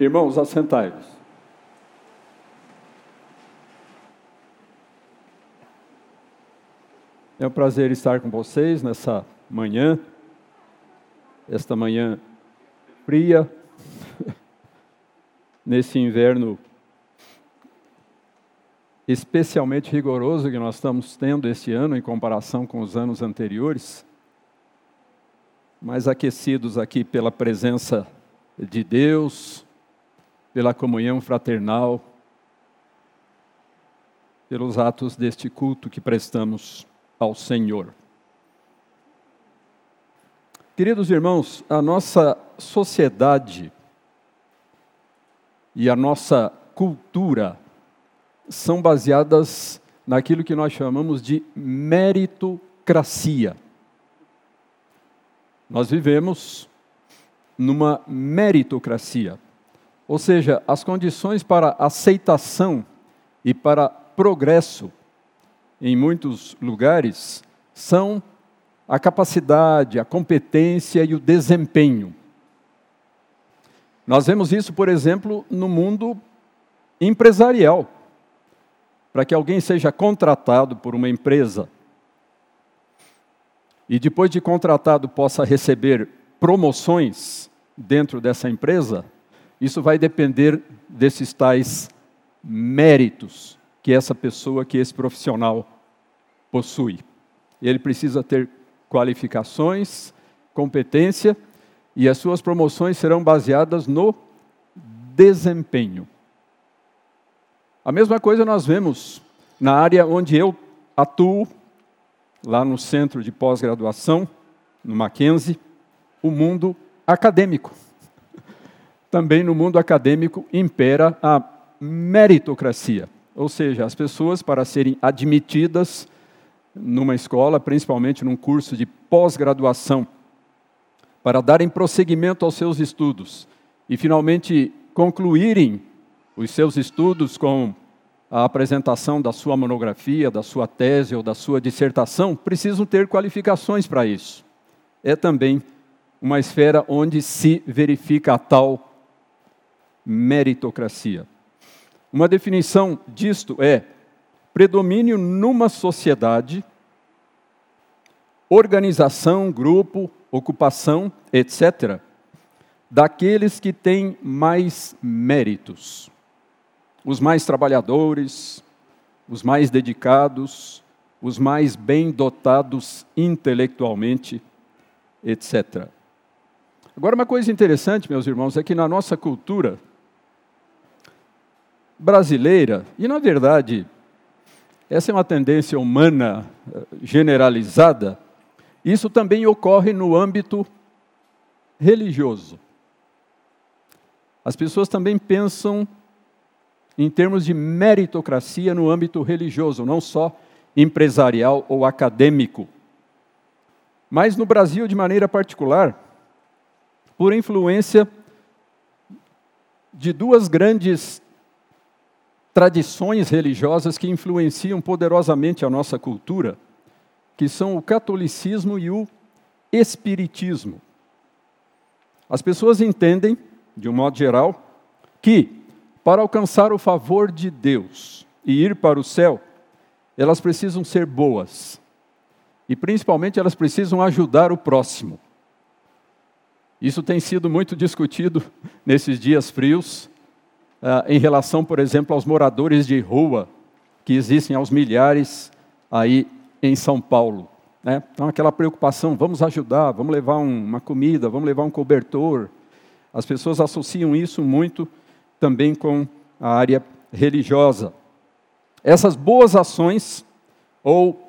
Irmãos, assentai-vos. É um prazer estar com vocês nessa manhã, esta manhã fria, nesse inverno especialmente rigoroso que nós estamos tendo esse ano em comparação com os anos anteriores, mas aquecidos aqui pela presença de Deus, pela comunhão fraternal, pelos atos deste culto que prestamos ao Senhor. Queridos irmãos, a nossa sociedade e a nossa cultura são baseadas naquilo que nós chamamos de meritocracia. Nós vivemos numa meritocracia, ou seja, as condições para aceitação e para progresso em muitos lugares são a capacidade, a competência e o desempenho. Nós vemos isso, por exemplo, no mundo empresarial para que alguém seja contratado por uma empresa e depois de contratado possa receber promoções dentro dessa empresa, isso vai depender desses tais méritos que essa pessoa, que esse profissional possui. Ele precisa ter qualificações, competência, e as suas promoções serão baseadas no desempenho. A mesma coisa nós vemos na área onde eu atuo, lá no centro de pós-graduação, no Mackenzie, o mundo acadêmico. Também no mundo acadêmico impera a meritocracia, ou seja, as pessoas, para serem admitidas numa escola, principalmente num curso de pós-graduação, para darem prosseguimento aos seus estudos e finalmente concluírem os seus estudos com a apresentação da sua monografia, da sua tese ou da sua dissertação, precisam ter qualificações para isso. É também uma esfera onde se verifica a tal meritocracia. Uma definição disto é predomínio numa sociedade, organização, grupo, ocupação, etc., daqueles que têm mais méritos os mais trabalhadores, os mais dedicados, os mais bem dotados intelectualmente, etc. Agora, uma coisa interessante, meus irmãos, é que na nossa cultura brasileira, e na verdade, essa é uma tendência humana eh, generalizada, isso também ocorre no âmbito religioso. As pessoas também pensam em termos de meritocracia no âmbito religioso, não só empresarial ou acadêmico. Mas no Brasil, de maneira particular, por influência de duas grandes tradições religiosas que influenciam poderosamente a nossa cultura, que são o catolicismo e o espiritismo. As pessoas entendem, de um modo geral, que para alcançar o favor de Deus e ir para o céu, elas precisam ser boas. E principalmente elas precisam ajudar o próximo. Isso tem sido muito discutido nesses dias frios, em relação, por exemplo, aos moradores de rua, que existem aos milhares aí em São Paulo. Né? Então, aquela preocupação: vamos ajudar, vamos levar um, uma comida, vamos levar um cobertor. As pessoas associam isso muito também com a área religiosa. Essas boas ações, ou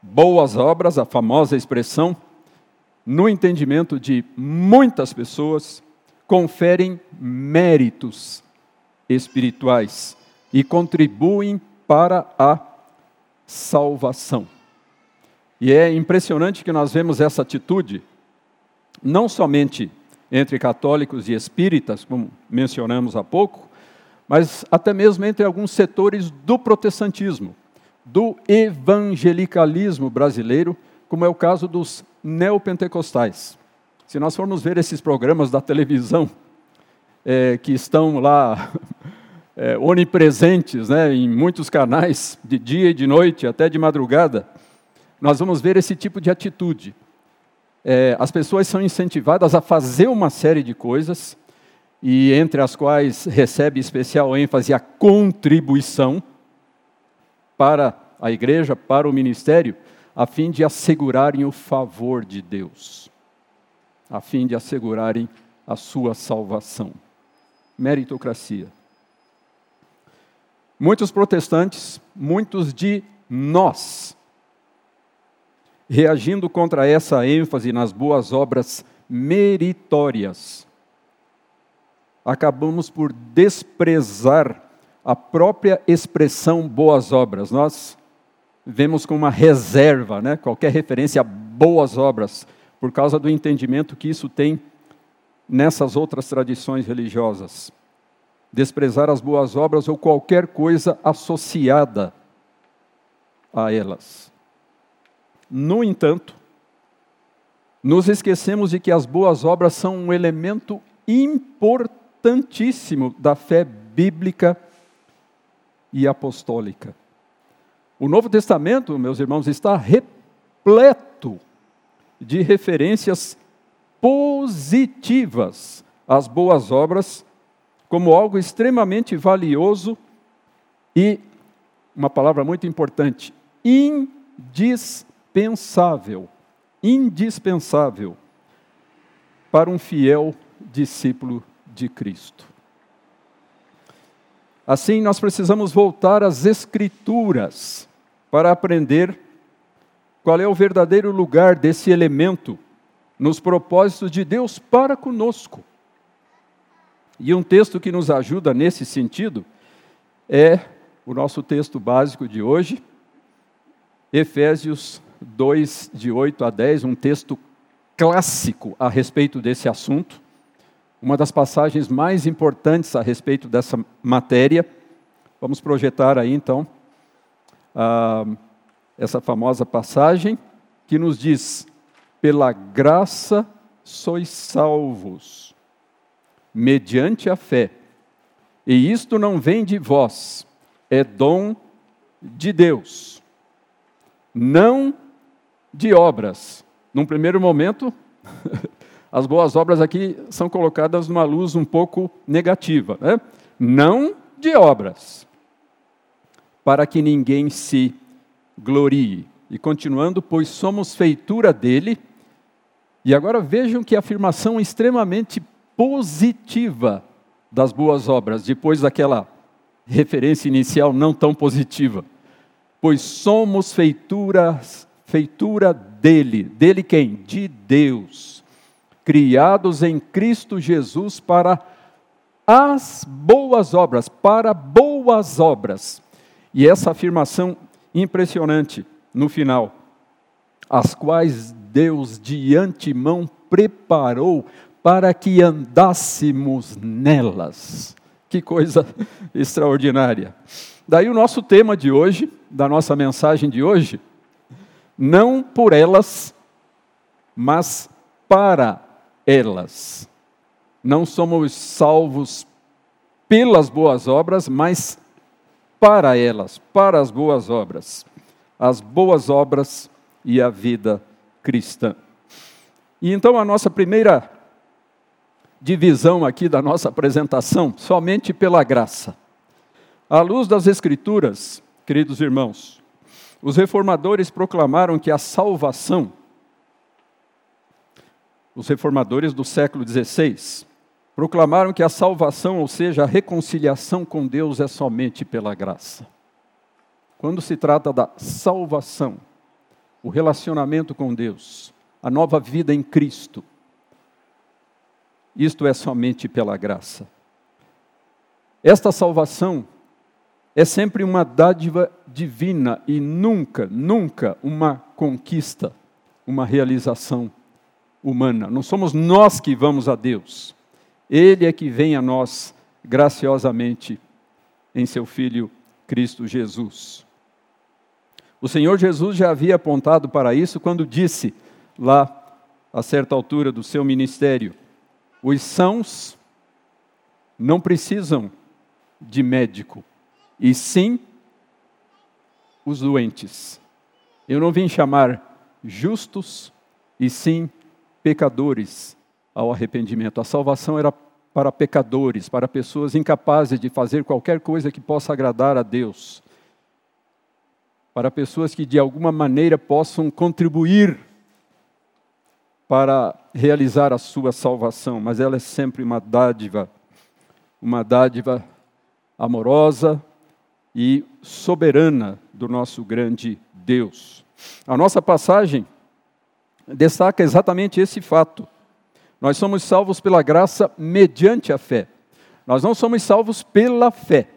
boas obras, a famosa expressão, no entendimento de muitas pessoas, conferem méritos espirituais e contribuem para a salvação. E é impressionante que nós vemos essa atitude, não somente entre católicos e espíritas, como mencionamos há pouco, mas até mesmo entre alguns setores do protestantismo, do evangelicalismo brasileiro, como é o caso dos neopentecostais. Se nós formos ver esses programas da televisão, é, que estão lá é, onipresentes né, em muitos canais, de dia e de noite, até de madrugada, nós vamos ver esse tipo de atitude. É, as pessoas são incentivadas a fazer uma série de coisas, e entre as quais recebe especial ênfase a contribuição para a igreja, para o ministério, a fim de assegurarem o favor de Deus, a fim de assegurarem a sua salvação. Meritocracia. Muitos protestantes, muitos de nós, reagindo contra essa ênfase nas boas obras meritórias, acabamos por desprezar a própria expressão boas obras. Nós vemos com uma reserva, né? qualquer referência a boas obras, por causa do entendimento que isso tem nessas outras tradições religiosas desprezar as boas obras ou qualquer coisa associada a elas. No entanto, nos esquecemos de que as boas obras são um elemento importantíssimo da fé bíblica e apostólica. O Novo Testamento, meus irmãos, está repleto de referências positivas às boas obras como algo extremamente valioso e, uma palavra muito importante, indispensável. Indispensável para um fiel discípulo de Cristo. Assim, nós precisamos voltar às Escrituras para aprender qual é o verdadeiro lugar desse elemento nos propósitos de Deus para conosco. E um texto que nos ajuda nesse sentido é o nosso texto básico de hoje, Efésios 2, de 8 a 10, um texto clássico a respeito desse assunto, uma das passagens mais importantes a respeito dessa matéria. Vamos projetar aí então essa famosa passagem que nos diz: pela graça sois salvos mediante a fé. E isto não vem de vós, é dom de Deus, não de obras. Num primeiro momento, as boas obras aqui são colocadas numa luz um pouco negativa, né? não de obras, para que ninguém se glorie. E continuando, pois somos feitura dele. E agora vejam que afirmação extremamente positiva das boas obras, depois daquela referência inicial não tão positiva. Pois somos feituras, feitura dele. Dele quem? De Deus. Criados em Cristo Jesus para as boas obras, para boas obras. E essa afirmação impressionante no final, as quais Deus de antemão preparou para que andássemos nelas. Que coisa extraordinária. Daí o nosso tema de hoje, da nossa mensagem de hoje, não por elas, mas para elas. Não somos salvos pelas boas obras, mas para elas, para as boas obras. As boas obras e a vida cristã. E então a nossa primeira divisão aqui da nossa apresentação, somente pela graça. À luz das Escrituras, queridos irmãos, os reformadores proclamaram que a salvação, os reformadores do século XVI, proclamaram que a salvação, ou seja, a reconciliação com Deus, é somente pela graça. Quando se trata da salvação, o relacionamento com Deus, a nova vida em Cristo, isto é somente pela graça. Esta salvação é sempre uma dádiva divina e nunca, nunca uma conquista, uma realização humana. Não somos nós que vamos a Deus. Ele é que vem a nós graciosamente em seu Filho Cristo Jesus. O Senhor Jesus já havia apontado para isso quando disse, lá a certa altura do seu ministério: os sãos não precisam de médico, e sim os doentes. Eu não vim chamar justos, e sim pecadores ao arrependimento. A salvação era para pecadores, para pessoas incapazes de fazer qualquer coisa que possa agradar a Deus, para pessoas que de alguma maneira possam contribuir para realizar a sua salvação, mas ela é sempre uma dádiva, uma dádiva amorosa e soberana do nosso grande Deus. A nossa passagem destaca exatamente esse fato. Nós somos salvos pela graça mediante a fé. Nós não somos salvos pela fé.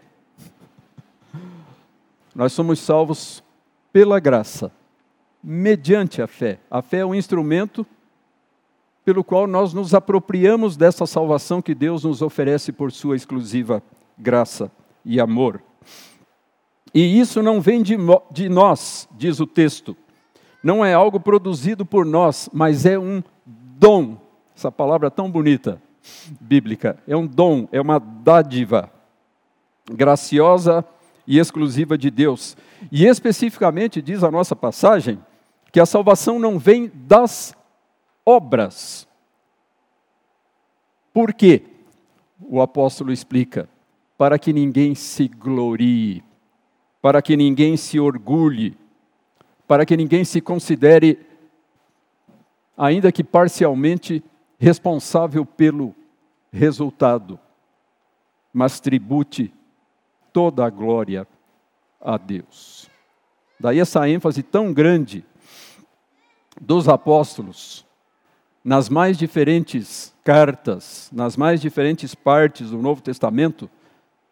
Nós somos salvos pela graça, mediante a fé. A fé é um instrumento pelo qual nós nos apropriamos dessa salvação que Deus nos oferece por sua exclusiva graça e amor. E isso não vem de, de nós, diz o texto. Não é algo produzido por nós, mas é um dom. Essa palavra tão bonita, bíblica. É um dom, é uma dádiva graciosa e exclusiva de Deus. E especificamente diz a nossa passagem que a salvação não vem das obras. Por quê? O apóstolo explica: para que ninguém se glorie, para que ninguém se orgulhe, para que ninguém se considere, ainda que parcialmente, responsável pelo resultado, mas tribute toda a glória a Deus. Daí essa ênfase tão grande dos apóstolos nas mais diferentes cartas, nas mais diferentes partes do Novo Testamento,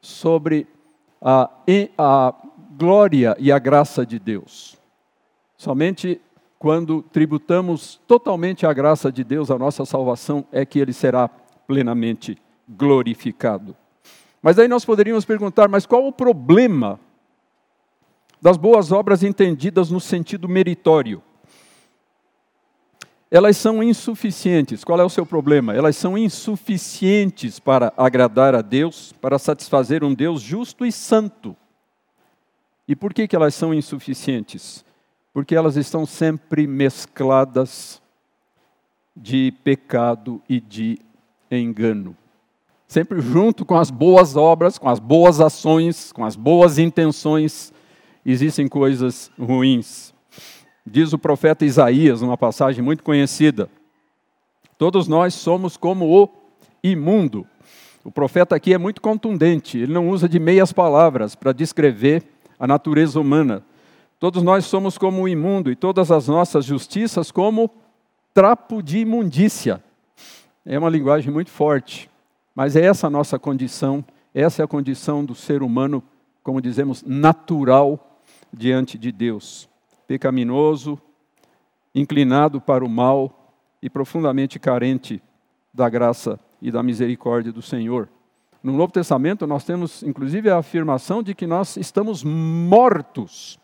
sobre a, a glória e a graça de Deus. Somente quando tributamos totalmente a graça de Deus, a nossa salvação, é que ele será plenamente glorificado. Mas aí nós poderíamos perguntar: mas qual o problema das boas obras entendidas no sentido meritório? elas são insuficientes. Qual é o seu problema? Elas são insuficientes para agradar a Deus, para satisfazer um Deus justo e santo. E por que, que elas são insuficientes? Porque elas estão sempre mescladas de pecado e de engano. Sempre junto com as boas obras, com as boas ações, com as boas intenções, existem coisas ruins. Diz o profeta Isaías, numa passagem muito conhecida: Todos nós somos como o imundo. O profeta aqui é muito contundente, ele não usa de meias palavras para descrever a natureza humana. Todos nós somos como o imundo e todas as nossas justiças como trapo de imundícia. É uma linguagem muito forte, mas é essa a nossa condição, essa é a condição do ser humano, como dizemos, natural diante de Deus pecaminoso, inclinado para o mal e profundamente carente da graça e da misericórdia do Senhor. No Novo Testamento, nós temos inclusive a afirmação de que nós estamos mortos,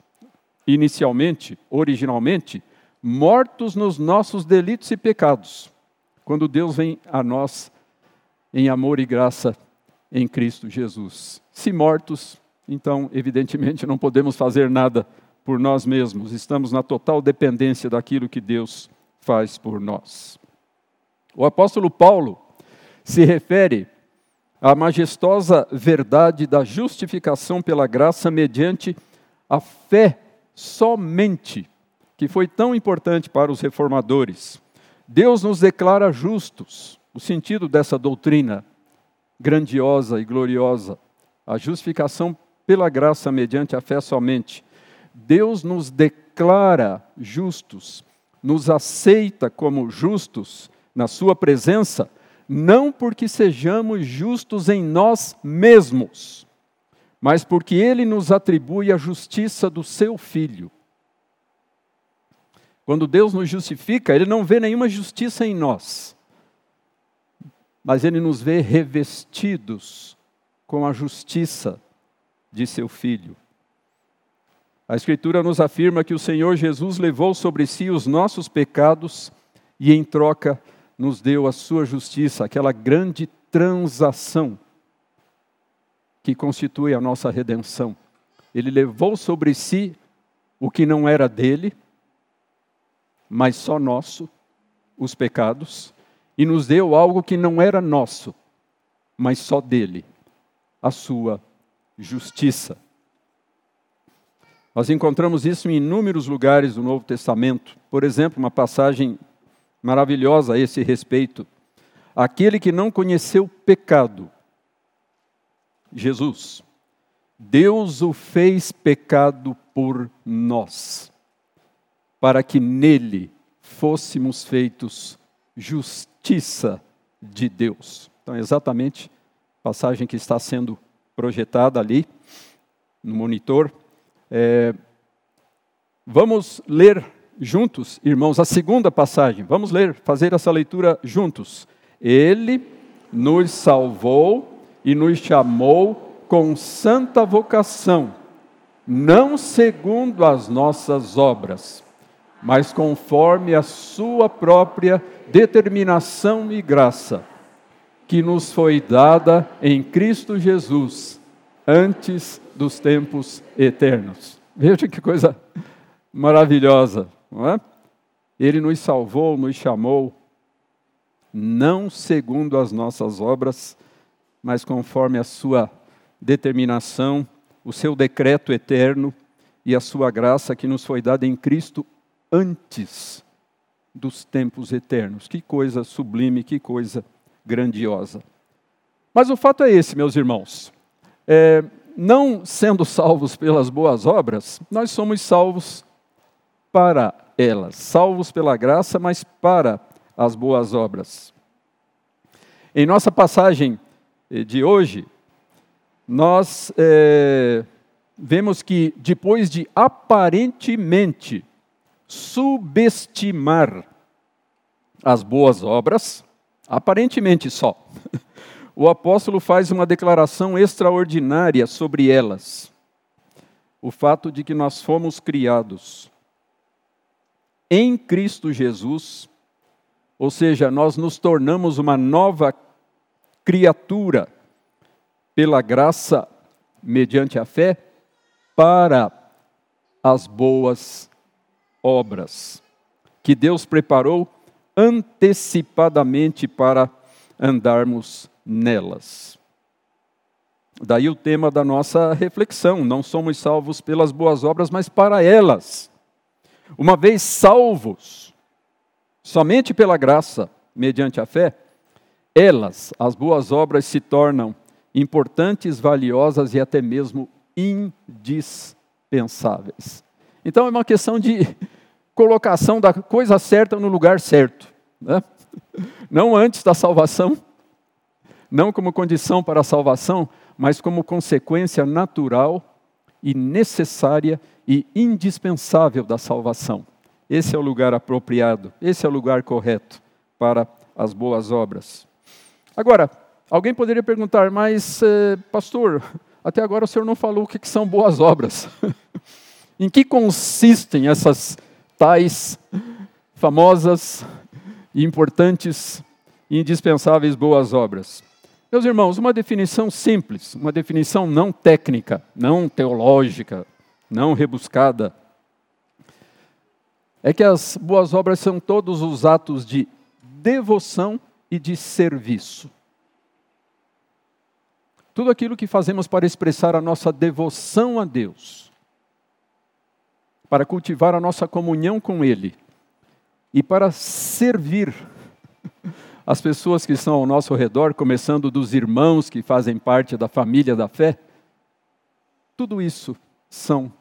inicialmente, originalmente, mortos nos nossos delitos e pecados, quando Deus vem a nós em amor e graça em Cristo Jesus. Se mortos, então, evidentemente, não podemos fazer nada por nós mesmos, estamos na total dependência daquilo que Deus faz por nós. O apóstolo Paulo se refere à majestosa verdade da justificação pela graça mediante a fé somente, que foi tão importante para os reformadores. Deus nos declara justos, o sentido dessa doutrina grandiosa e gloriosa, a justificação pela graça mediante a fé somente. Deus nos declara justos, nos aceita como justos na Sua presença, não porque sejamos justos em nós mesmos, mas porque Ele nos atribui a justiça do Seu Filho. Quando Deus nos justifica, Ele não vê nenhuma justiça em nós, mas Ele nos vê revestidos com a justiça de Seu Filho. A Escritura nos afirma que o Senhor Jesus levou sobre si os nossos pecados e, em troca, nos deu a sua justiça, aquela grande transação que constitui a nossa redenção. Ele levou sobre si o que não era dele, mas só nosso, os pecados, e nos deu algo que não era nosso, mas só dele, a sua justiça. Nós encontramos isso em inúmeros lugares do Novo Testamento. Por exemplo, uma passagem maravilhosa a esse respeito. Aquele que não conheceu pecado, Jesus, Deus o fez pecado por nós, para que nele fôssemos feitos justiça de Deus. Então, é exatamente a passagem que está sendo projetada ali no monitor. É, vamos ler juntos, irmãos, a segunda passagem. Vamos ler, fazer essa leitura juntos. Ele nos salvou e nos chamou com santa vocação, não segundo as nossas obras, mas conforme a sua própria determinação e graça, que nos foi dada em Cristo Jesus, antes dos tempos eternos. Veja que coisa maravilhosa, não é? Ele nos salvou, nos chamou, não segundo as nossas obras, conforme a sua determinação, o seu decreto eterno e a sua graça que nos foi dada em Cristo antes dos tempos eternos. Que coisa sublime, que coisa grandiosa. Mas o fato é esse, meus irmãos. É, não sendo salvos pelas boas obras, nós somos salvos para elas, salvos pela graça, mas para as boas obras. Em nossa passagem de hoje, nós é, vemos que depois de aparentemente subestimar as boas obras, aparentemente só, o apóstolo faz uma declaração extraordinária sobre elas. O fato de que nós fomos criados em Cristo Jesus ou seja, nós nos tornamos uma nova criatura pela graça, mediante a fé, para as boas obras que Deus preparou antecipadamente para andarmos nelas. Daí o tema da nossa reflexão: não somos salvos pelas boas obras, mas para elas. Uma vez salvos, Somente pela graça, mediante a fé, elas, as boas obras, se tornam importantes, valiosas e até mesmo indispensáveis. Então é uma questão de colocação da coisa certa no lugar certo. Né? Não antes da salvação, não como condição para a salvação, mas como consequência natural e necessária e indispensável da salvação. Esse é o lugar apropriado, esse é o lugar correto para as boas obras. Agora, alguém poderia perguntar, mas, eh, pastor, até agora o senhor não falou o que, que são boas obras. em que consistem essas tais famosas, importantes e indispensáveis boas obras? Meus irmãos, uma definição simples, uma definição não técnica, não teológica, não rebuscada, é que as boas obras são todos os atos de devoção e de serviço. Tudo aquilo que fazemos para expressar a nossa devoção a Deus, para cultivar a nossa comunhão com Ele e para servir as pessoas que estão ao nosso redor, começando dos irmãos que fazem parte da família da fé, tudo isso são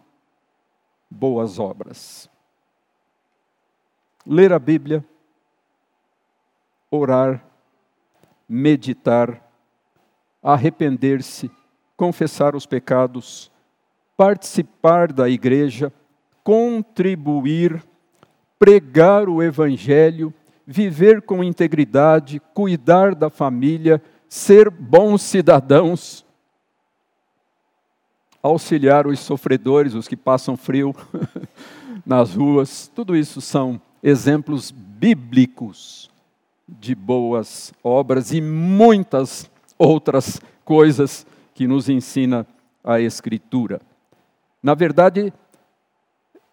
boas obras ler a Bíblia, orar, meditar, arrepender-se, confessar os pecados, participar da igreja, contribuir, pregar o Evangelho, viver com integridade, cuidar da família, ser bons cidadãos, auxiliar os sofredores, os que passam frio nas ruas, tudo isso são exemplos bíblicos de boas obras e muitas outras coisas que nos ensina a Escritura. Na verdade,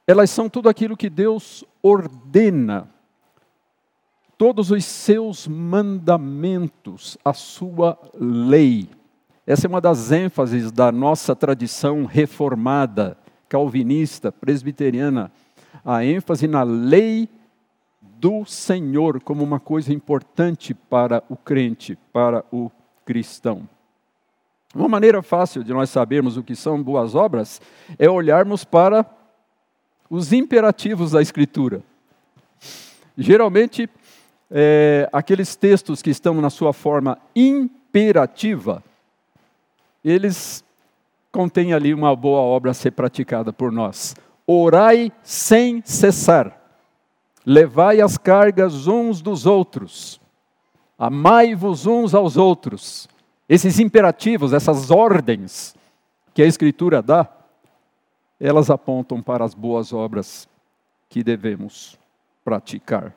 elas são tudo aquilo que Deus ordena, todos os seus mandamentos, a sua lei. Essa é uma das ênfases da nossa tradição reformada, calvinista, presbiteriana, a ênfase na lei do Senhor como uma coisa importante para o crente, para o cristão. Uma maneira fácil de nós sabermos o que são boas obras é olharmos para os imperativos da Escritura. Geralmente, é, aqueles textos que estão na sua forma imperativa, eles contêm ali uma boa obra a ser praticada por nós. Orai sem cessar, levai as cargas uns dos outros, amai-vos uns aos outros. Esses imperativos, essas ordens que a Escritura dá, elas apontam para as boas obras que devemos praticar.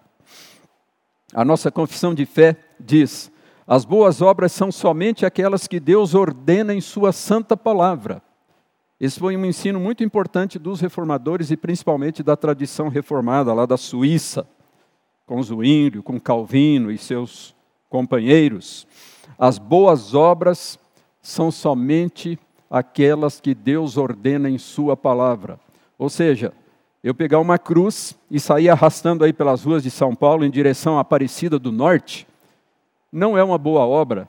A nossa confissão de fé diz: as boas obras são somente aquelas que Deus ordena em Sua santa palavra. Esse foi um ensino muito importante dos reformadores e principalmente da tradição reformada lá da Suíça, com Zwinglio, com Calvino e seus companheiros. As boas obras são somente aquelas que Deus ordena em Sua palavra. Ou seja, eu pegar uma cruz e sair arrastando aí pelas ruas de São Paulo em direção à Aparecida do Norte, não é uma boa obra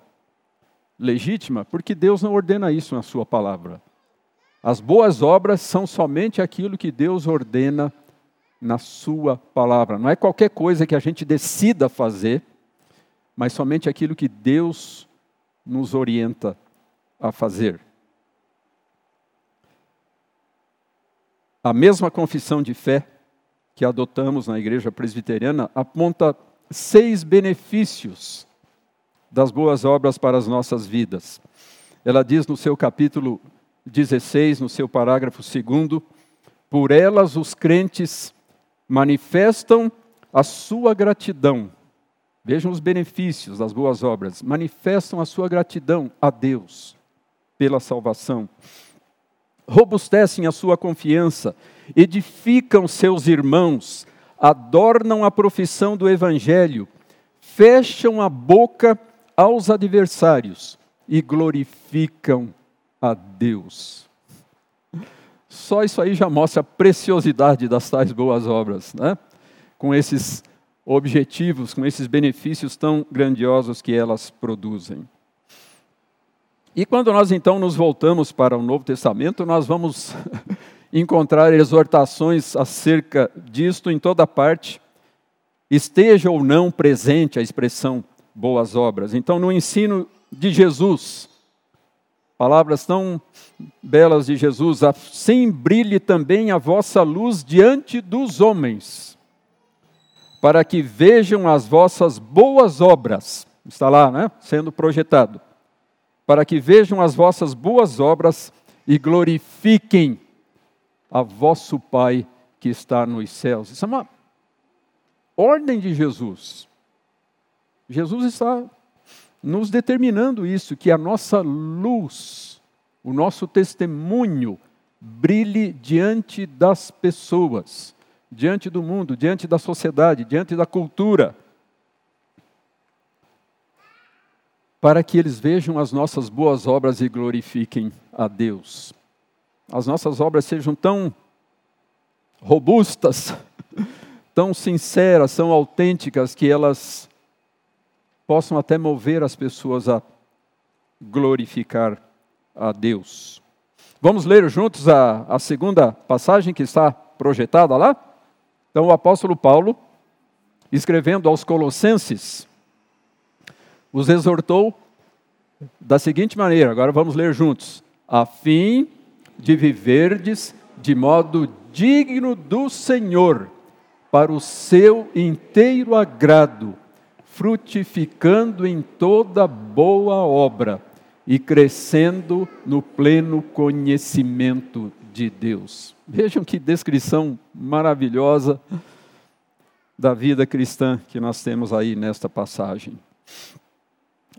legítima, porque Deus não ordena isso na sua palavra. As boas obras são somente aquilo que Deus ordena na sua palavra. Não é qualquer coisa que a gente decida fazer, mas somente aquilo que Deus nos orienta a fazer. A mesma confissão de fé que adotamos na igreja presbiteriana aponta seis benefícios das boas obras para as nossas vidas. Ela diz no seu capítulo 16, no seu parágrafo 2, por elas os crentes manifestam a sua gratidão. Vejam os benefícios das boas obras. Manifestam a sua gratidão a Deus pela salvação robustecem a sua confiança, edificam seus irmãos, adornam a profissão do Evangelho, fecham a boca aos adversários e glorificam a Deus. Só isso aí já mostra a preciosidade das tais boas obras, né? com esses objetivos, com esses benefícios tão grandiosos que elas produzem. E quando nós então nos voltamos para o Novo Testamento, nós vamos encontrar exortações acerca disto em toda parte, esteja ou não presente a expressão boas obras. Então, no ensino de Jesus, palavras tão belas de Jesus, assim brilhe também a vossa luz diante dos homens, para que vejam as vossas boas obras, está lá, né, sendo projetado para que vejam as vossas boas obras e glorifiquem a vosso Pai que está nos céus. Isso é uma ordem de Jesus. Jesus está nos determinando isso, que a nossa luz, o nosso testemunho, brilhe diante das pessoas, diante do mundo, diante da sociedade, diante da cultura. para que eles vejam as nossas boas obras e glorifiquem a Deus. As nossas obras sejam tão robustas, tão sinceras, tão autênticas, que elas possam até mover as pessoas a glorificar a Deus. Vamos ler juntos a, a segunda passagem que está projetada lá? Então, o apóstolo Paulo, escrevendo aos Colossenses, os exortou da seguinte maneira, agora vamos ler juntos: a fim de viverdes de modo digno do Senhor, para o seu inteiro agrado, frutificando em toda boa obra e crescendo no pleno conhecimento de Deus. Vejam que descrição maravilhosa da vida cristã que nós temos aí nesta passagem.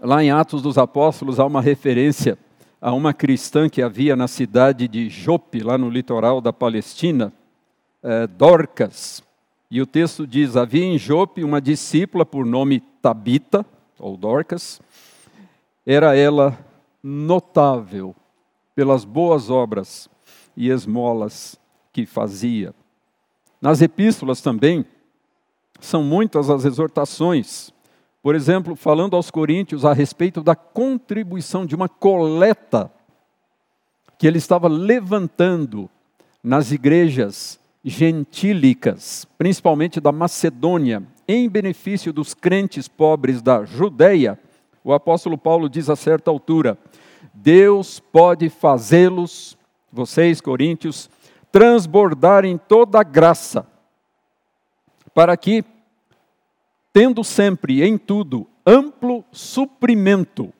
Lá em Atos dos Apóstolos há uma referência a uma cristã que havia na cidade de Jope, lá no litoral da Palestina, é, Dorcas. E o texto diz: havia em Jope uma discípula por nome Tabita, ou Dorcas. Era ela notável pelas boas obras e esmolas que fazia. Nas epístolas também, são muitas as exortações. Por exemplo, falando aos coríntios a respeito da contribuição de uma coleta que ele estava levantando nas igrejas gentílicas, principalmente da Macedônia, em benefício dos crentes pobres da Judéia, o apóstolo Paulo diz a certa altura: Deus pode fazê-los, vocês coríntios, transbordar em toda graça, para que, tendo sempre em tudo amplo suprimento,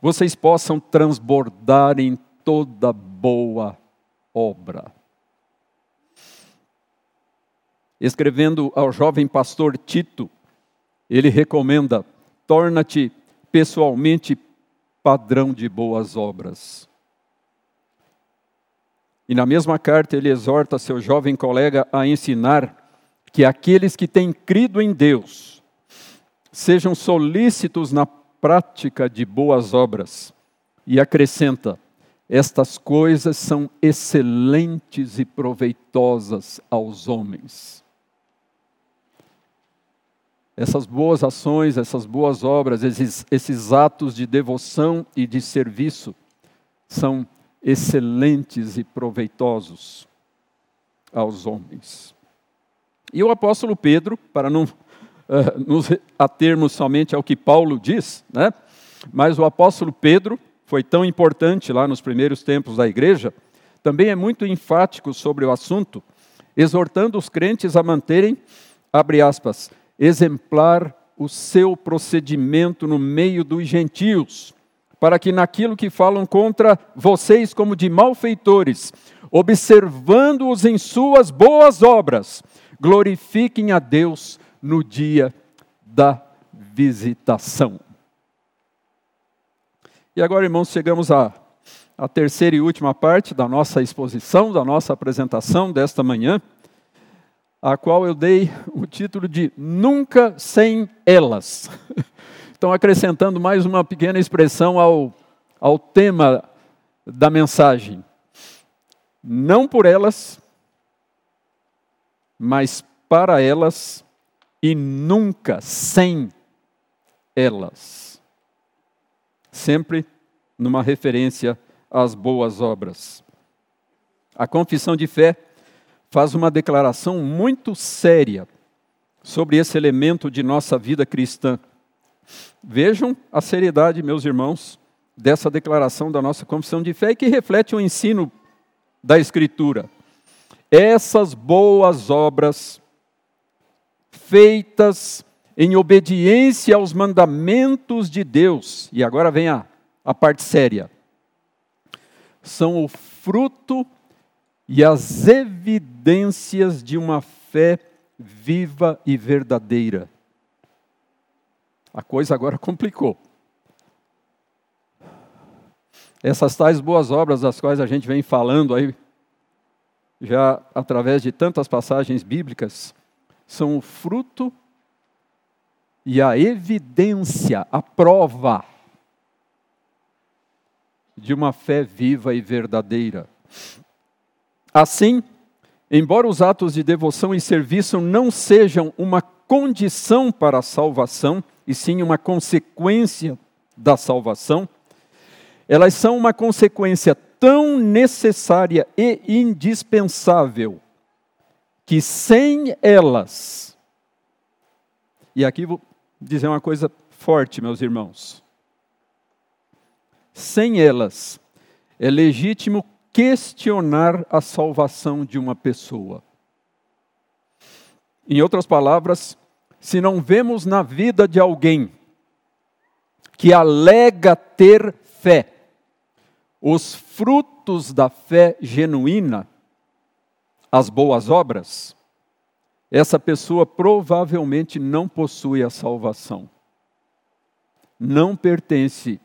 vocês possam transbordar em toda boa obra. Escrevendo ao jovem pastor Tito, ele recomenda: torna-te pessoalmente padrão de boas obras. E na mesma carta ele exorta seu jovem colega a ensinar que aqueles que têm crido em Deus sejam solícitos na prática de boas obras. E acrescenta: estas coisas são excelentes e proveitosas aos homens essas boas ações, essas boas obras, esses, esses atos de devoção e de serviço são excelentes e proveitosos aos homens. E o apóstolo Pedro, para não uh, nos atermos somente ao que Paulo diz, né? mas o apóstolo Pedro foi tão importante lá nos primeiros tempos da igreja, também é muito enfático sobre o assunto, exortando os crentes a manterem, abre aspas, exemplar o seu procedimento no meio dos gentios, para que naquilo que falam contra vocês como de malfeitores, observando-os em suas boas obras, glorifiquem a Deus no dia da visitação. E agora, irmãos, chegamos à, à terceira e última parte da nossa exposição, da nossa apresentação desta manhã a qual eu dei o título de Nunca Sem Elas. Então, acrescentando mais uma pequena expressão ao, ao tema da mensagem. Não por elas, mas para elas e nunca sem elas. Sempre numa referência às boas obras. A confissão de fé faz uma declaração muito séria sobre esse elemento de nossa vida cristã. Vejam a seriedade, meus irmãos, dessa declaração da nossa confissão de fé que reflete o ensino da Escritura. Essas boas obras, feitas em obediência aos mandamentos de Deus, e agora vem a, a parte séria, são o fruto e as evidências de uma fé viva e verdadeira. A coisa agora complicou. Essas tais boas obras das quais a gente vem falando aí, já através de tantas passagens bíblicas, são o fruto e a evidência, a prova de uma fé viva e verdadeira. Assim, embora os atos de devoção e serviço não sejam uma condição para a salvação, e sim uma consequência da salvação, elas são uma consequência tão necessária e indispensável que sem elas, e aqui vou dizer uma coisa forte, meus irmãos, sem elas é legítimo questionar a salvação de uma pessoa. Em outras palavras, se não vemos na vida de alguém que alega ter fé, os frutos da fé genuína, as boas obras, essa pessoa provavelmente não possui a salvação. Não pertence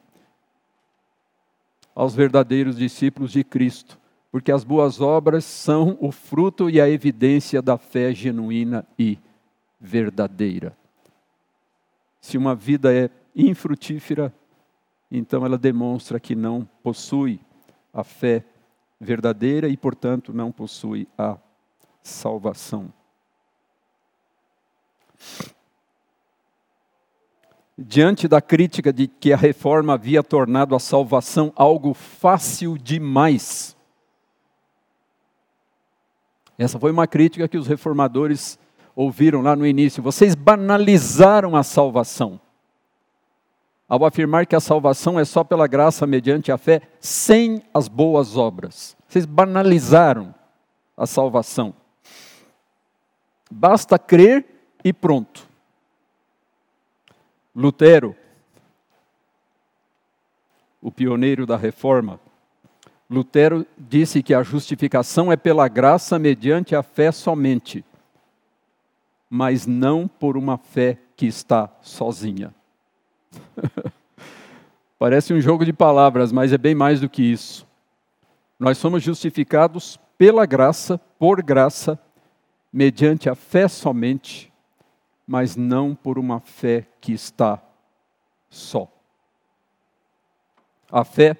aos verdadeiros discípulos de Cristo, porque as boas obras são o fruto e a evidência da fé genuína e verdadeira. Se uma vida é infrutífera, então ela demonstra que não possui a fé verdadeira e, portanto, não possui a salvação. Diante da crítica de que a reforma havia tornado a salvação algo fácil demais, essa foi uma crítica que os reformadores ouviram lá no início. Vocês banalizaram a salvação. Ao afirmar que a salvação é só pela graça mediante a fé, sem as boas obras. Vocês banalizaram a salvação. Basta crer e pronto. Lutero, o pioneiro da reforma, Lutero disse que a justificação é pela graça mediante a fé somente, mas não por uma fé que está sozinha. Parece um jogo de palavras, mas é bem mais do que isso. Nós somos justificados pela graça, por graça, mediante a fé somente, mas não por uma fé que está só. A fé,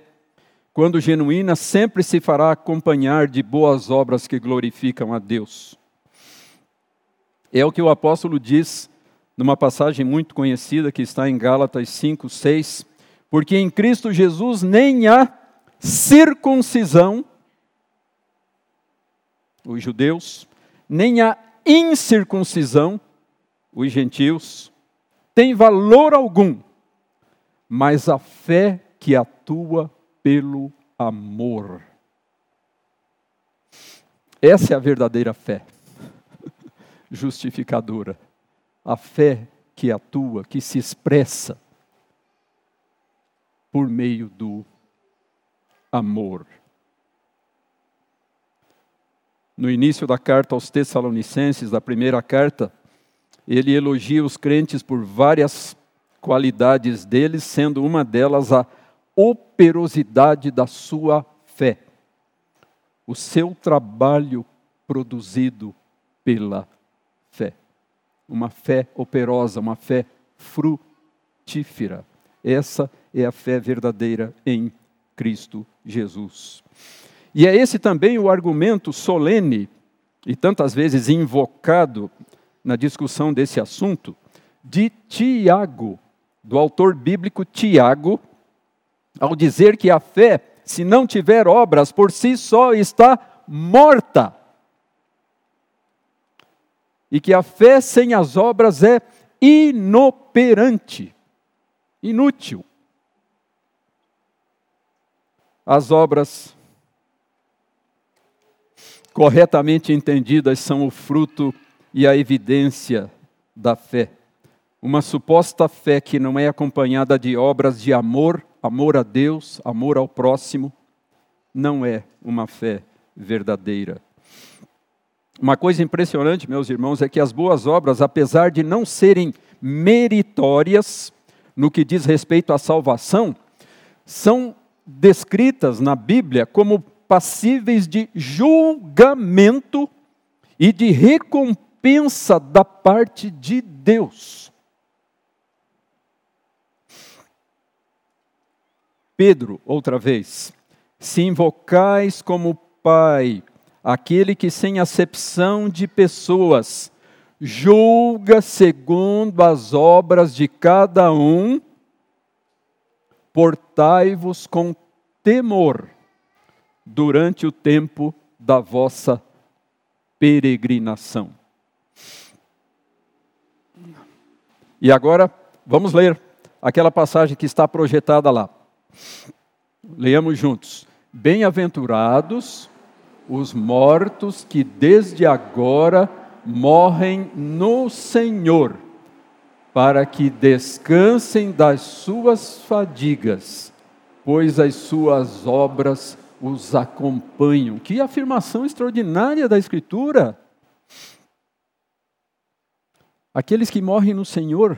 quando genuína, sempre se fará acompanhar de boas obras que glorificam a Deus. É o que o apóstolo diz numa passagem muito conhecida que está em Gálatas 5, 6, porque em Cristo Jesus nem há circuncisão, os judeus, nem a incircuncisão, os gentios, tem valor algum, mas a fé que atua pelo amor. Essa é a verdadeira fé justificadora. A fé que atua, que se expressa por meio do amor no início da carta aos Tessalonicenses, da primeira carta, ele elogia os crentes por várias qualidades deles, sendo uma delas a operosidade da sua fé. O seu trabalho produzido pela fé. Uma fé operosa, uma fé frutífera. Essa é a fé verdadeira em Cristo Jesus. E é esse também o argumento solene e tantas vezes invocado na discussão desse assunto de Tiago, do autor bíblico Tiago, ao dizer que a fé, se não tiver obras por si só, está morta. E que a fé sem as obras é inoperante, inútil. As obras corretamente entendidas, são o fruto e a evidência da fé. Uma suposta fé que não é acompanhada de obras de amor, amor a Deus, amor ao próximo, não é uma fé verdadeira. Uma coisa impressionante, meus irmãos, é que as boas obras, apesar de não serem meritórias no que diz respeito à salvação, são descritas na Bíblia como passíveis de julgamento e de recompensa da parte de Deus. Pedro, outra vez, se invocais como Pai, aquele que sem acepção de pessoas julga segundo as obras de cada um, portai-vos com temor durante o tempo da vossa peregrinação. E agora, vamos ler aquela passagem que está projetada lá. Leamos juntos. Bem-aventurados os mortos que desde agora morrem no Senhor, para que descansem das suas fadigas, pois as suas obras os acompanham. Que afirmação extraordinária da Escritura! Aqueles que morrem no Senhor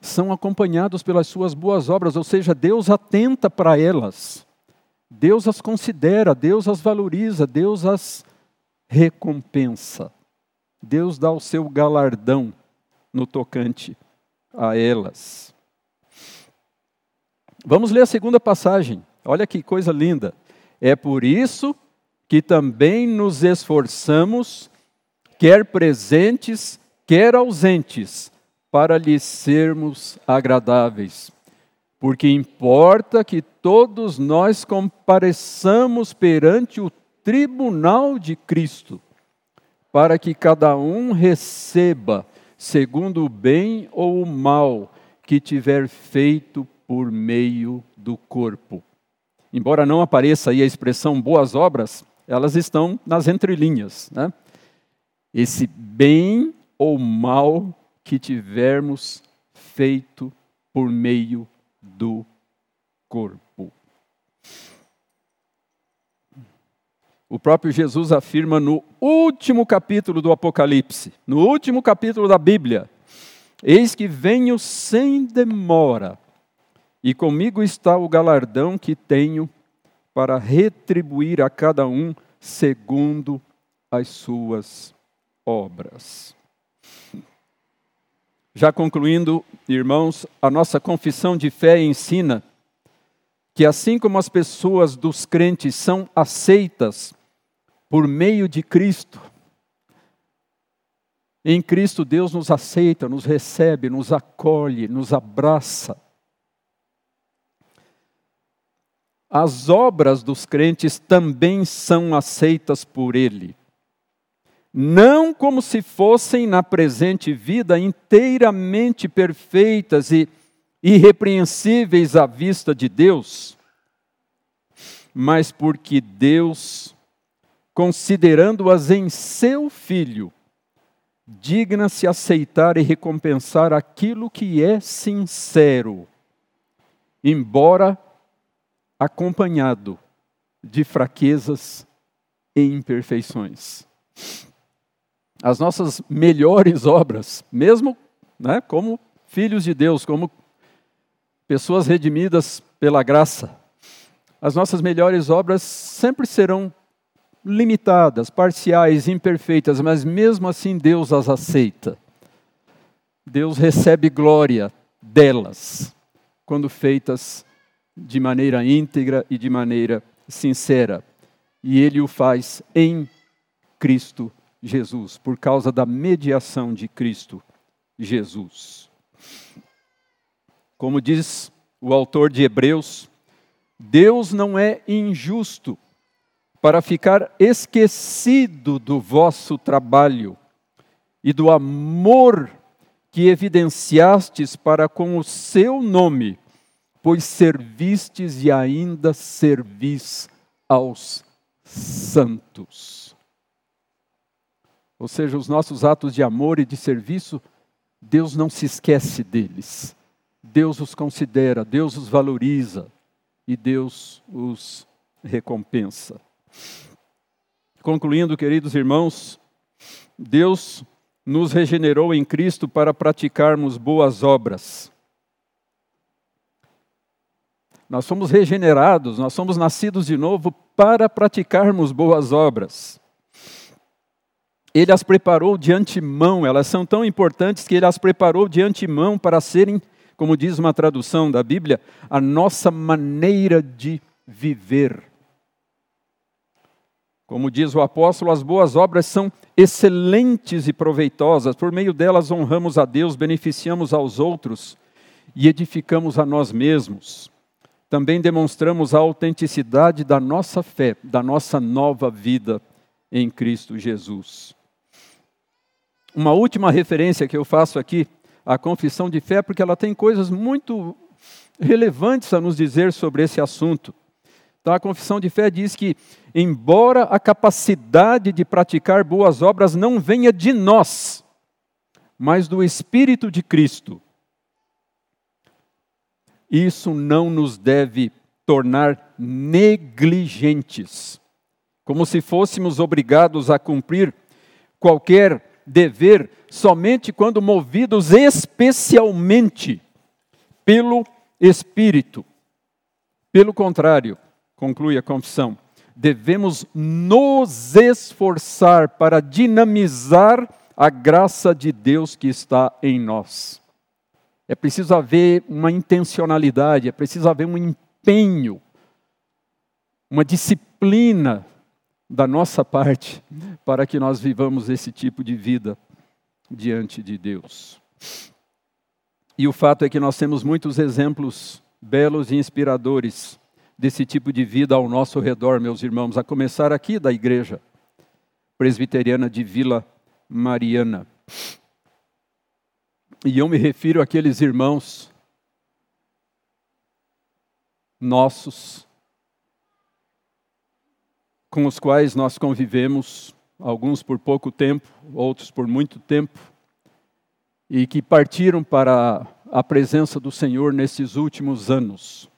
são acompanhados pelas suas boas obras, ou seja, Deus atenta para elas. Deus as considera, Deus as valoriza, Deus as recompensa. Deus dá o seu galardão no tocante a elas. Vamos ler a segunda passagem. Olha que coisa linda. É por isso que também nos esforçamos, quer presentes, quer ausentes, para lhes sermos agradáveis. Porque importa que todos nós compareçamos perante o tribunal de Cristo, para que cada um receba segundo o bem ou o mal que tiver feito por meio do corpo. Embora não apareça aí a expressão boas obras, elas estão nas entrelinhas. Né? Esse bem ou mal que tivermos feito por meio do corpo. O próprio Jesus afirma no último capítulo do Apocalipse, no último capítulo da Bíblia: Eis que venho sem demora, e comigo está o galardão que tenho para retribuir a cada um segundo as suas obras. Já concluindo, irmãos, a nossa confissão de fé ensina que assim como as pessoas dos crentes são aceitas por meio de Cristo, em Cristo Deus nos aceita, nos recebe, nos acolhe, nos abraça. As obras dos crentes também são aceitas por Ele não como se fossem na presente vida inteiramente perfeitas e irrepreensíveis à vista de Deus, mas porque Deus, considerando-as em seu Filho, digna-se aceitar e recompensar aquilo que é sincero, embora acompanhado de fraquezas e imperfeições as nossas melhores obras, mesmo né, como filhos de Deus, como pessoas redimidas pela graça, as nossas melhores obras sempre serão limitadas, parciais, imperfeitas, mas mesmo assim Deus as aceita. Deus recebe glória delas, quando feitas de maneira íntegra e de maneira sincera. E Ele o faz em Cristo Jesus, por causa da mediação de Cristo Jesus. Como diz o autor de Hebreus, Deus não é injusto para ficar esquecido do vosso trabalho e do amor que evidenciastes para com o seu nome, pois servistes e ainda servis aos santos. Ou seja, os nossos atos de amor e de serviço, Deus não se esquece deles. Deus os considera, Deus os valoriza e Deus os recompensa. Concluindo, queridos irmãos, Deus nos regenerou em Cristo para praticarmos boas obras. Nós somos regenerados, nós somos nascidos de novo para praticarmos boas obras ele as preparou de antemão, elas são tão importantes que ele as preparou de antemão para serem, como diz uma tradução da Bíblia, a nossa maneira de viver. Como diz o apóstolo, as boas obras são excelentes e proveitosas, por meio delas honramos a Deus, beneficiamos aos outros e edificamos a nós mesmos. Também demonstramos a autenticidade da nossa fé, da nossa nova vida em Cristo Jesus. Uma última referência que eu faço aqui à confissão de fé, porque ela tem coisas muito relevantes a nos dizer sobre esse assunto. Então, a confissão de fé diz que, embora a capacidade de praticar boas obras não venha de nós, mas do Espírito de Cristo, isso não nos deve tornar negligentes, como se fôssemos obrigados a cumprir qualquer dever somente quando movidos especialmente pelo Espírito. Pelo contrário, conclui a confissão, devemos nos esforçar para dinamizar a graça de Deus que está em nós. É preciso haver uma intencionalidade, é preciso haver um empenho, uma disciplina da nossa parte para que nós vivamos esse tipo de vida diante de Deus. E o fato é que nós temos muitos exemplos belos e inspiradores desse tipo de vida ao nosso redor, meus irmãos, a começar aqui da igreja presbiteriana de Vila Mariana. E eu me refiro àqueles irmãos nossos com os quais nós convivemos, alguns por pouco tempo, outros por muito tempo, e que partiram para a presença do Senhor nesses últimos anos.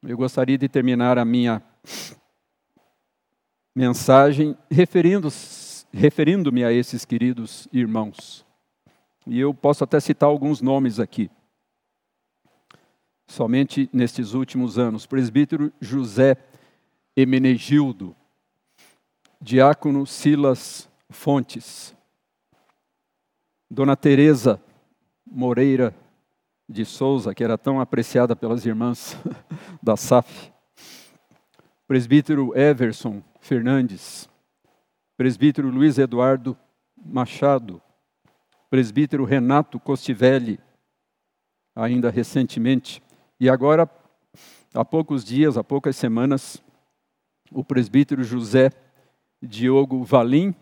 Eu gostaria de terminar a minha mensagem referindo-me referindo a esses queridos irmãos. E eu posso até citar alguns nomes aqui. Somente nestes últimos anos. Presbítero José Emenegildo, Diácono Silas Fontes, Dona Teresa Moreira de Souza, que era tão apreciada pelas irmãs da SAF. Presbítero Everson Fernandes. Presbítero Luiz Eduardo Machado. Presbítero Renato Costivelli, ainda recentemente. E agora, há poucos dias, há poucas semanas, o presbítero José Diogo Valim,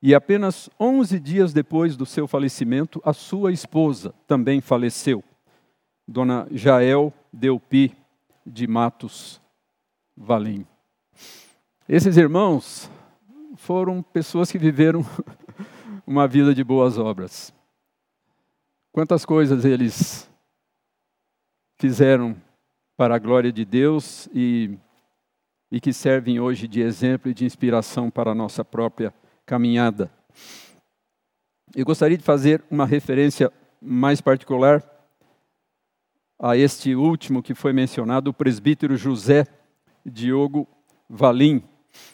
e apenas 11 dias depois do seu falecimento, a sua esposa também faleceu. Dona Jael Delpi de Matos Valim. Esses irmãos foram pessoas que viveram uma vida de boas obras. Quantas coisas eles fizeram para a glória de Deus e, e que servem hoje de exemplo e de inspiração para a nossa própria caminhada. Eu gostaria de fazer uma referência mais particular a este último que foi mencionado, o presbítero José Diogo Valim.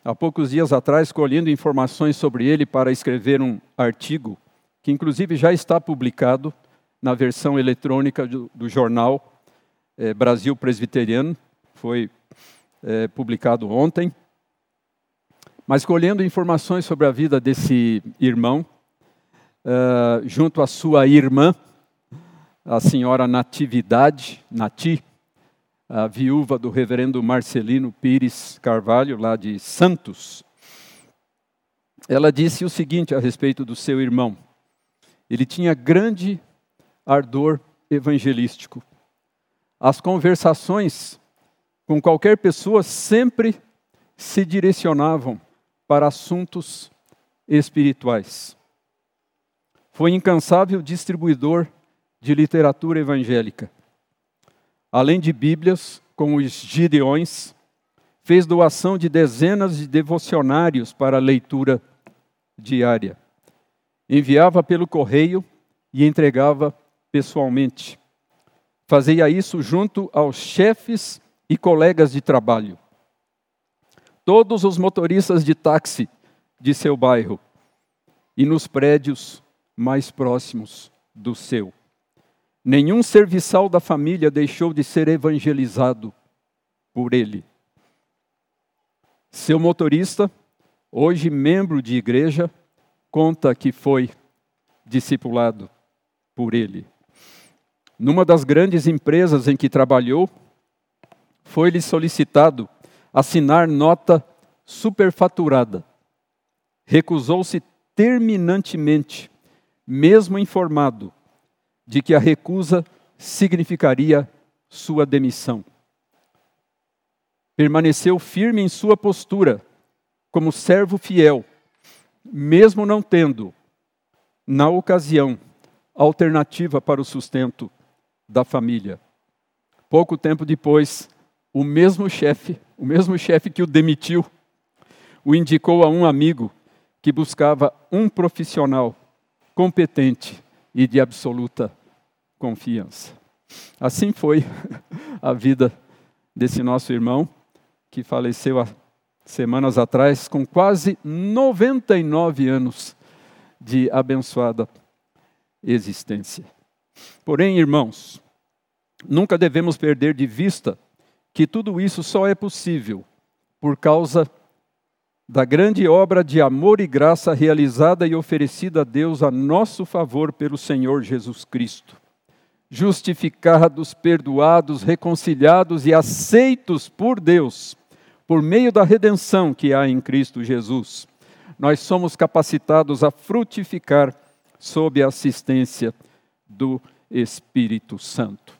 Há poucos dias atrás, colhendo informações sobre ele para escrever um artigo, que inclusive já está publicado na versão eletrônica do, do jornal é, Brasil Presbiteriano, foi é, publicado ontem. Mas colhendo informações sobre a vida desse irmão, uh, junto à sua irmã, a senhora Natividade, Nati, a viúva do reverendo Marcelino Pires Carvalho, lá de Santos, ela disse o seguinte a respeito do seu irmão: ele tinha grande ardor evangelístico. As conversações com qualquer pessoa sempre se direcionavam para assuntos espirituais. Foi incansável distribuidor de literatura evangélica. Além de Bíblias, com os Gideões, fez doação de dezenas de devocionários para leitura diária. Enviava pelo correio e entregava pessoalmente. Fazia isso junto aos chefes e colegas de trabalho. Todos os motoristas de táxi de seu bairro e nos prédios mais próximos do seu. Nenhum serviçal da família deixou de ser evangelizado por ele. Seu motorista, hoje membro de igreja, conta que foi discipulado por ele. Numa das grandes empresas em que trabalhou, foi-lhe solicitado assinar nota superfaturada. Recusou-se terminantemente, mesmo informado de que a recusa significaria sua demissão. Permaneceu firme em sua postura, como servo fiel, mesmo não tendo, na ocasião, alternativa para o sustento da família. Pouco tempo depois, o mesmo chefe, o mesmo chefe que o demitiu, o indicou a um amigo que buscava um profissional competente e de absoluta confiança. Assim foi a vida desse nosso irmão, que faleceu há semanas atrás, com quase 99 anos de abençoada existência. Porém, irmãos, nunca devemos perder de vista que tudo isso só é possível por causa da grande obra de amor e graça realizada e oferecida a Deus a nosso favor pelo Senhor Jesus Cristo. Justificados, perdoados, reconciliados e aceitos por Deus, por meio da redenção que há em Cristo Jesus, nós somos capacitados a frutificar sob a assistência do Espírito Santo.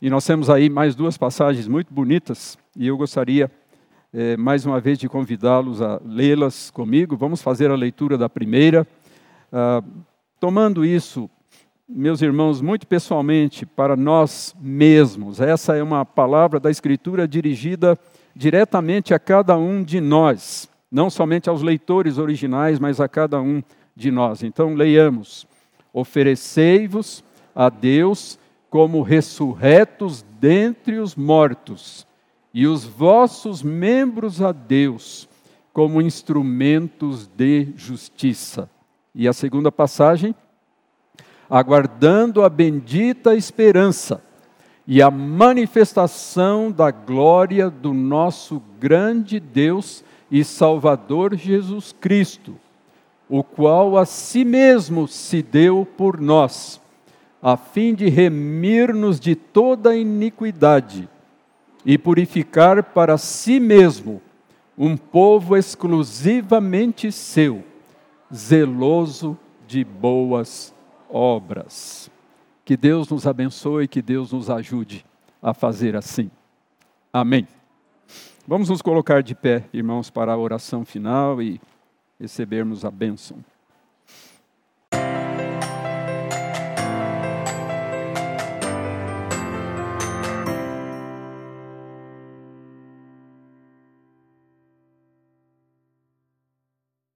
E nós temos aí mais duas passagens muito bonitas, e eu gostaria é, mais uma vez de convidá-los a lê-las comigo. Vamos fazer a leitura da primeira. Ah, tomando isso, meus irmãos, muito pessoalmente, para nós mesmos, essa é uma palavra da Escritura dirigida diretamente a cada um de nós, não somente aos leitores originais, mas a cada um de nós. Então, leiamos: Oferecei-vos a Deus como ressurretos dentre os mortos e os vossos membros a Deus como instrumentos de justiça. E a segunda passagem, aguardando a bendita esperança e a manifestação da glória do nosso grande Deus e Salvador Jesus Cristo, o qual a si mesmo se deu por nós, a fim de remir-nos de toda iniquidade e purificar para si mesmo um povo exclusivamente seu, zeloso de boas obras. Que Deus nos abençoe, que Deus nos ajude a fazer assim. Amém. Vamos nos colocar de pé, irmãos, para a oração final e recebermos a bênção.